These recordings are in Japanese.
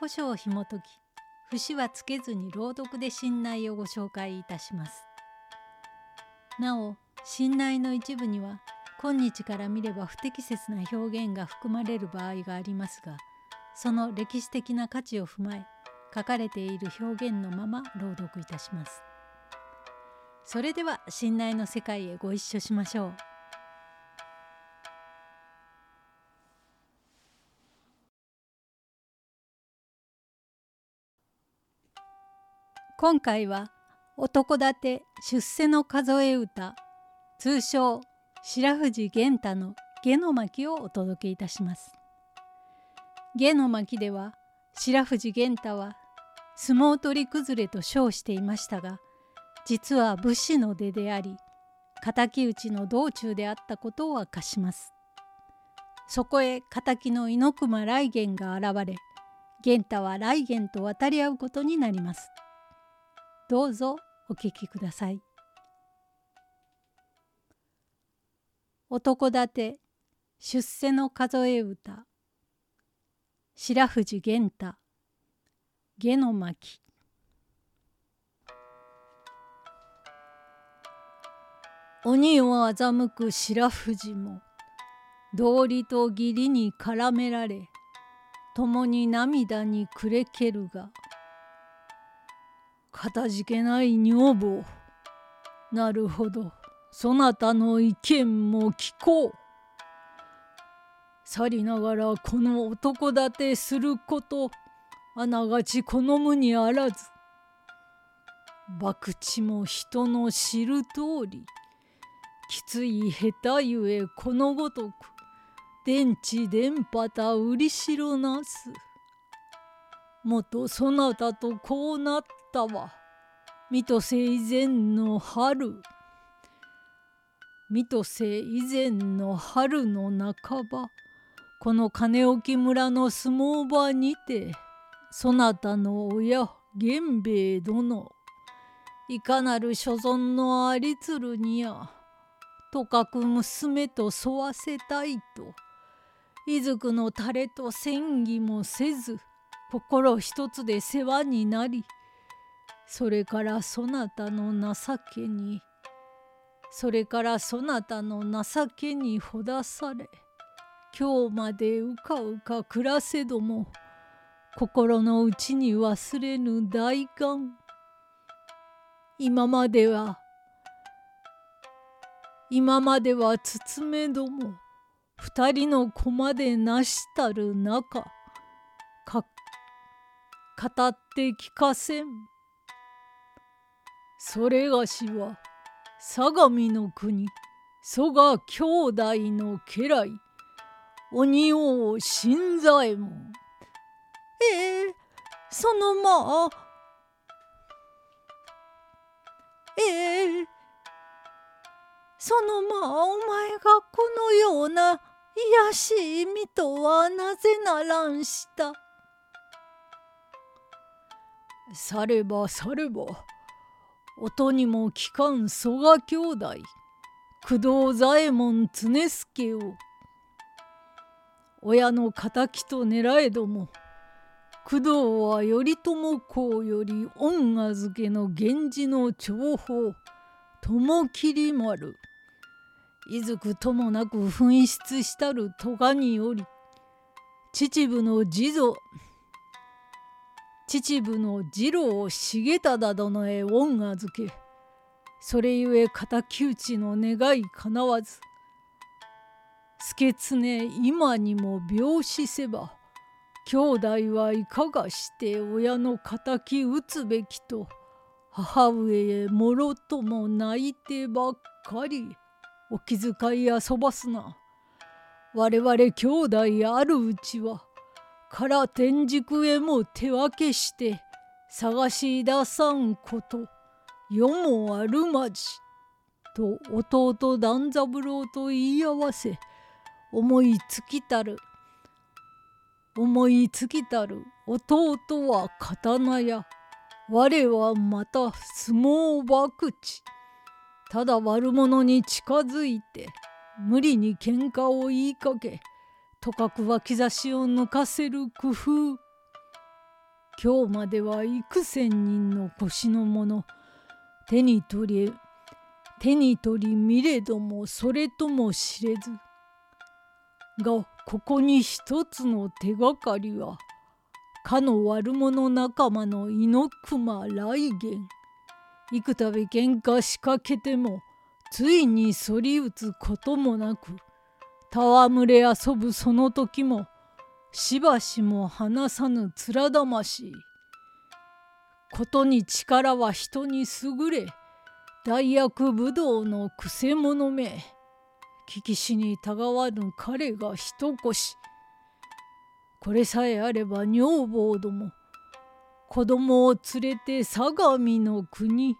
古書を紐解き節はつけずに朗読で信内をご紹介いたします。なお信内の一部には今日から見れば不適切な表現が含まれる場合がありますがその歴史的な価値を踏まえ書かれている表現のまま朗読いたします。それでは信内の世界へご一緒しましょう。今回は男立て出世の数え歌通称白藤玄太の下の巻をお届けいたします。下の巻では白藤玄太は相撲取り崩れと称していましたが実は武士の出であり敵討ちの道中であったことを明かします。そこへ敵の猪熊雷源が現れ玄太は雷源と渡り合うことになります。どうぞお聞きください。男立て出世の数え歌。白藤玄太。下の巻。鬼を欺く白藤も道理と義理に絡められ共に涙に暮れけるが。かたじけない女房。なるほど。そなたの意見も聞こう。さりながらこの男立てすることあながち好むにあらず。博打も人の知る通りきつい下手ゆえこのごとく電池電波た売りしろなす。もとそなたとこうなったわ。水戸瀬以前の春。水戸瀬以前の春の半ば、この金置村の相撲場にて、そなたの親源兵衛殿、いかなる所存のありつるにや、とかく娘と沿わせたいといずくのタレと戦議もせず心一つで世話になりそれからそなたの情けにそれからそなたの情けにほだされ今日までうかうか暮らせども心の内に忘れぬ大願。今までは今までは包めども二人の駒でなしたる中か語って聞かせん。それがしは相模の国蘇我兄弟の家来鬼王新左衛門ええー、そのまあええーそのまあお前がこのような卑しい身とはなぜならんした。さればされば音にも聞かん蘇我兄弟。工藤左衛門常助を。親の敵と狙えども工藤は頼朝公より恩預けの源氏の重宝友切丸。いずくともなく紛失したる咎により秩父の次女秩父の次郎重忠殿へ恩預けそれゆえ敵討ちの願いかなわず助常今にも病死せば兄弟はいかがして親の敵討つべきと母上へもろとも泣いてばっかり。お気遣い遊ばすな。我々兄弟あるうちはから天竺へも手分けして探し出さんこと世もあるまじ」と弟段三郎と言い合わせ思いつきたる思いつきたる弟は刀や我はまた相撲博打ただ悪者に近づいて無理に喧嘩を言いかけとかく脇差しを抜かせる工夫。今日までは幾千人の腰の者手に取り手に取り見れどもそれとも知れず。がここに一つの手がかりはかの悪者仲間の猪熊来元幾度喧嘩仕掛けてもついに反り打つこともなく戯れ遊ぶその時もしばしも離さぬ面魂ことに力は人に優れ大役武道のくせ者め。聞きしにたがわぬ彼が一腰これさえあれば女房ども子供を連れて相模の国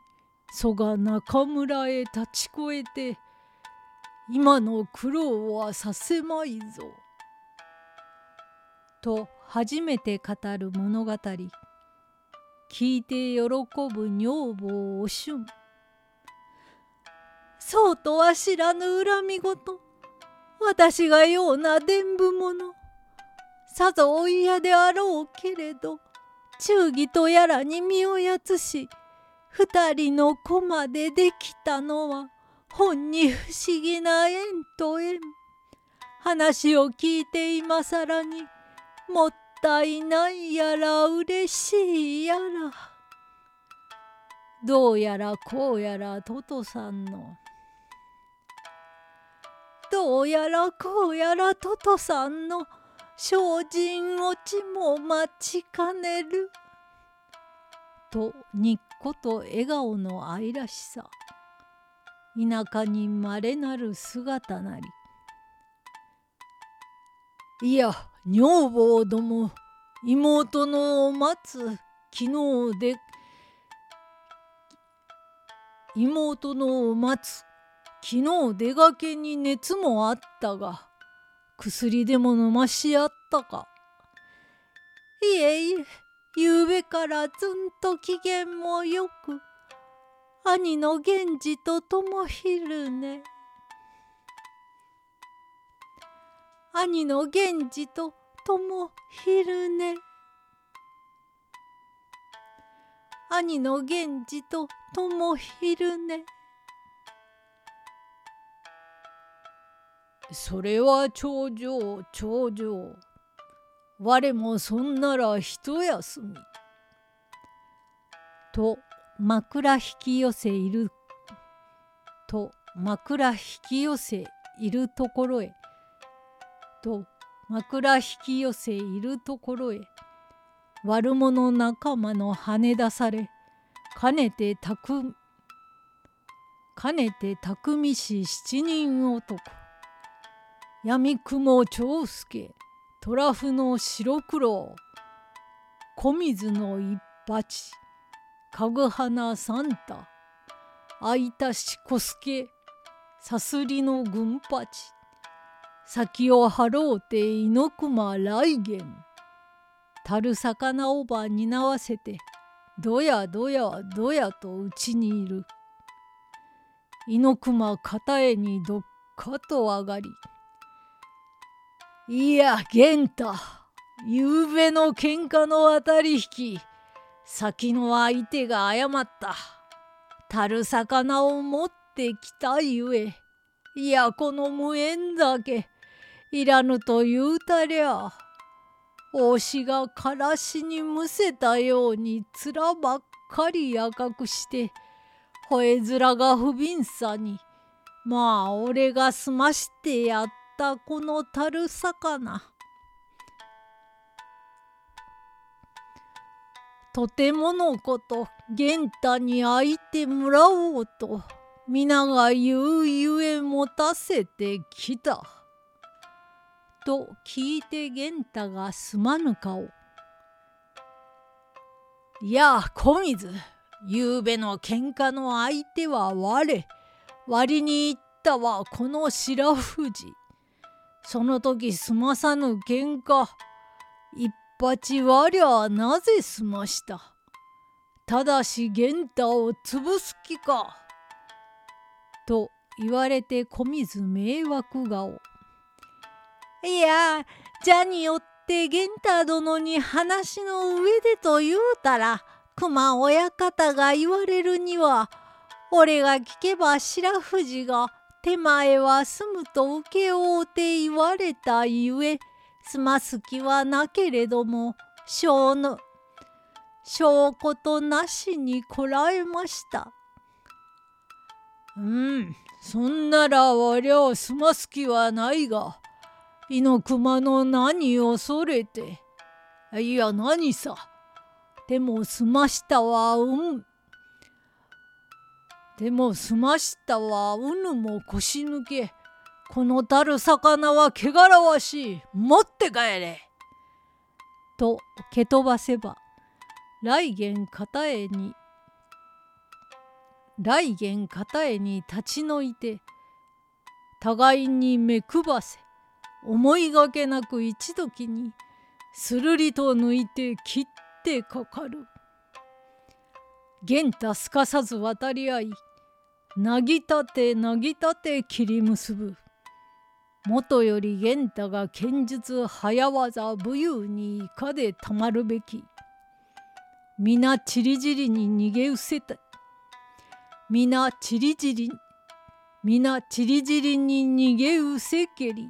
蘇我中村へ立ち越えて今の苦労はさせまいぞ。と初めて語る物語。聞いて喜ぶ女房おしゅん。そうとは知らぬ恨み事私がような伝部者。さぞお嫌であろうけれど忠義とやらに身をやつし二人の子までできたのは本に不思議な縁と縁。話を聞いて今更にもったいないやら嬉しいやら。どうやらこうやらトトさんの。どうやらこうやらトトさんの。精進落ちも待ちかねる。とにっこと笑顔の愛らしさ。田舎にまれなる姿なり。いや女房ども妹のを待つ昨日で妹のを待つ昨日出がけに熱もあったが薬でも飲ましあったか。いえいえゆうべからずんと機嫌もよく兄の源氏と友昼ね兄の源氏と友昼ね兄の源氏と友昼ねそれは長女長女我もそんなら一休み。と枕引き寄せいると枕引き寄せいるところへ。と枕引き寄せいるところへ。悪者仲間の跳ね出されかねてたくかねて匠し七人男。闇雲長介虎符の白黒小水の一鉢かぐ花サンタ空いたしこすけさすりの軍八先を張ろうて猪熊来元たる魚おばになわせてどやどやどやとうちにいる。猪熊片絵にどっかと上がりいや玄太ゆうべの喧嘩の当たり引き先の相手が誤った。たる魚を持ってきたゆえいやこの無縁だけいらぬと言うたりゃ王子がからしにむせたように面ばっかり赤くして吠え面が不憫さにまあ俺が済ましてやったこのたる魚。とてものこと玄太に会いてもらおうと皆が言うゆえ持たせてきた。と聞いて源太がすまぬ顔。いや小水ゆうべの喧嘩の相手は我割に言ったはこの白富士その時済まさぬ喧嘩一発我はなぜ済ました？ただし源太を潰す気か？と言われて小水迷惑顔。いやじゃによって源太殿に話の上でと言うたら熊親方が言われるには俺が聞けば白富士が手前は済むと請け負うて言われたゆえ済ます気はなけれども小の証拠となしにこらえました。うんそんなら我は済ます気はないが猪熊の何を恐れていや何さでも済ましたはうんでも済ましたはうぬも腰抜けこのたる魚は汚らわしい持って帰れと蹴飛ばせば来元片絵に来元片絵に立ち退いて互いに目くばせ思いがけなく一時にするりと抜いて切ってかかる。玄太すかさず渡り合いなぎたてなぎたて切り結ぶ。もとより玄太が剣術早技武勇にいかでたまるべき。皆ちりじりに逃げ失せた。皆ちりじり、皆ちりじりに逃げうせけり。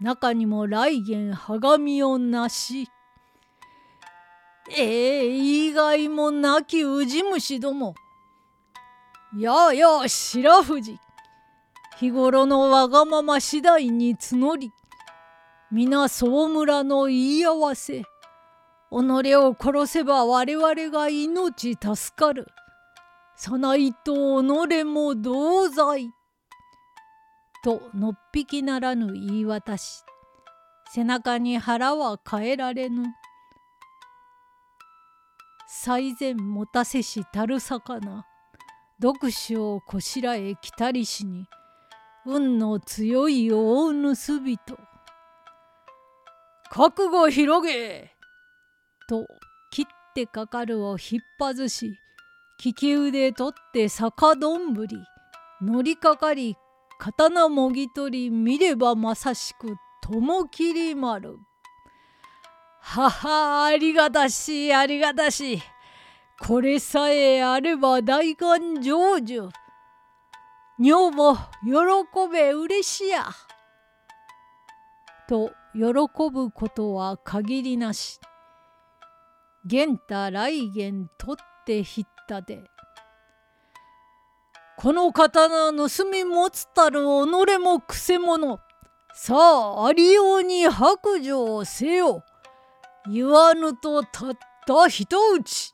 中にも来元はがみをなし。ええー、以外もなきウジ虫ども。やあやあ白富士。日頃のわがまま次第に募り、皆総村の言い合わせ、己を殺せば我々が命助かる。さないと己も同罪。とのっぴきならぬ言い渡し背中に腹は変えられぬ最善持たせしたる魚読書をこしらえ来たりしに運の強い大盗人。覚悟広げ。と切ってかかるを引っ張し利き腕取って酒どんぶり。乗りかかり刀もぎ取り見ればまさしく友切丸。ははありがたしありがたし。これさえあれば大願成就。女も喜べうれしや。と喜ぶことは限りなし。玄太来元取ってひったで。この刀盗み持つたる己もくせ者。さあありように白状せよ。言わぬとたった一打ち。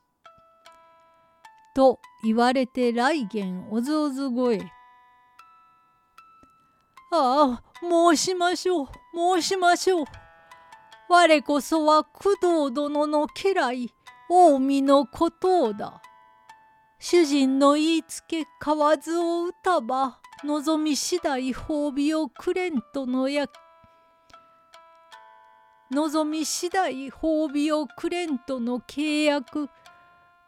と言われて来元おずおず声。ああ申しましょう申しましょう。我こそは工藤殿の家来近江の孤島だ。主人の言いつけ買わずを打たば望み次第褒美をくれんとのや望み次第褒美をくれんとの契約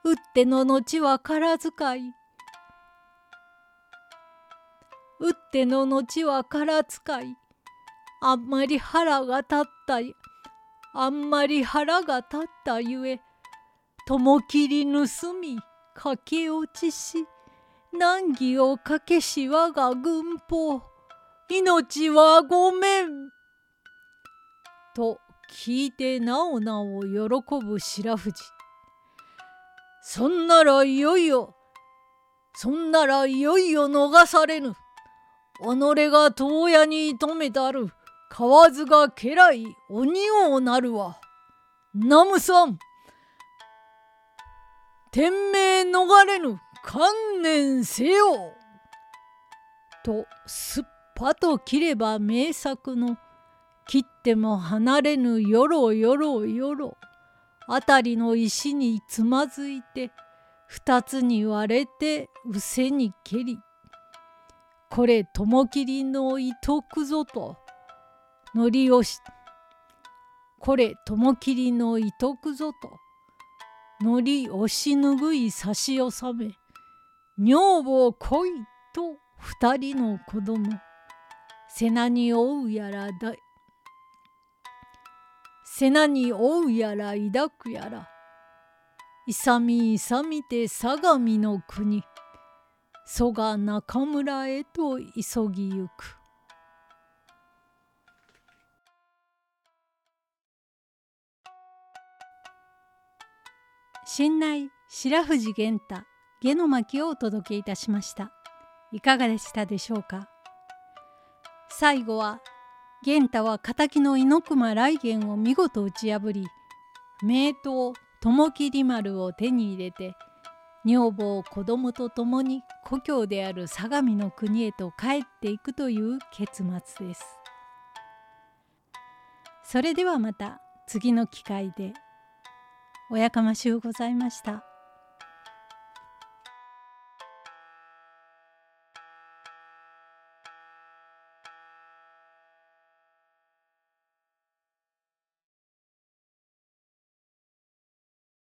打っての後は空使い打っての後は空使い。あんまり腹が立ったあんまり腹が立ったゆえ友切り盗み駆け落ちし難儀をかけし我が軍法。命はごめん」と聞いてなおなお喜ぶ白富士そんならいよいよそんならいよいよ逃されぬ。己が遠屋に止めたる。河津が家来鬼王なるわ。ナムさん。天命逃れぬ。観念せよ。とすっぱと切れば名作の。切っても離れぬよろよろよろ。辺りの石につまずいて二つに割れてうせに蹴り。これ雲霧の糸くぞと。乗り押しこれ雲霧の糸くぞと。乗り押し拭い差し納め。女房来いと二人の子供。背中に追うやらだ背中に追うやら抱くやら。勇み勇みて相模の国。蘇我中村へと急ぎゆく。新内白藤玄太下の巻をお届けいたしました。いかがでしたでしょうか？最後は玄太は敵の猪熊雷源を見事打ち破り名刀友切丸を手に入れて女房子供と共に故郷である相模の国へと帰っていくという結末です。それではまた次の機会でおやかましゅうございました。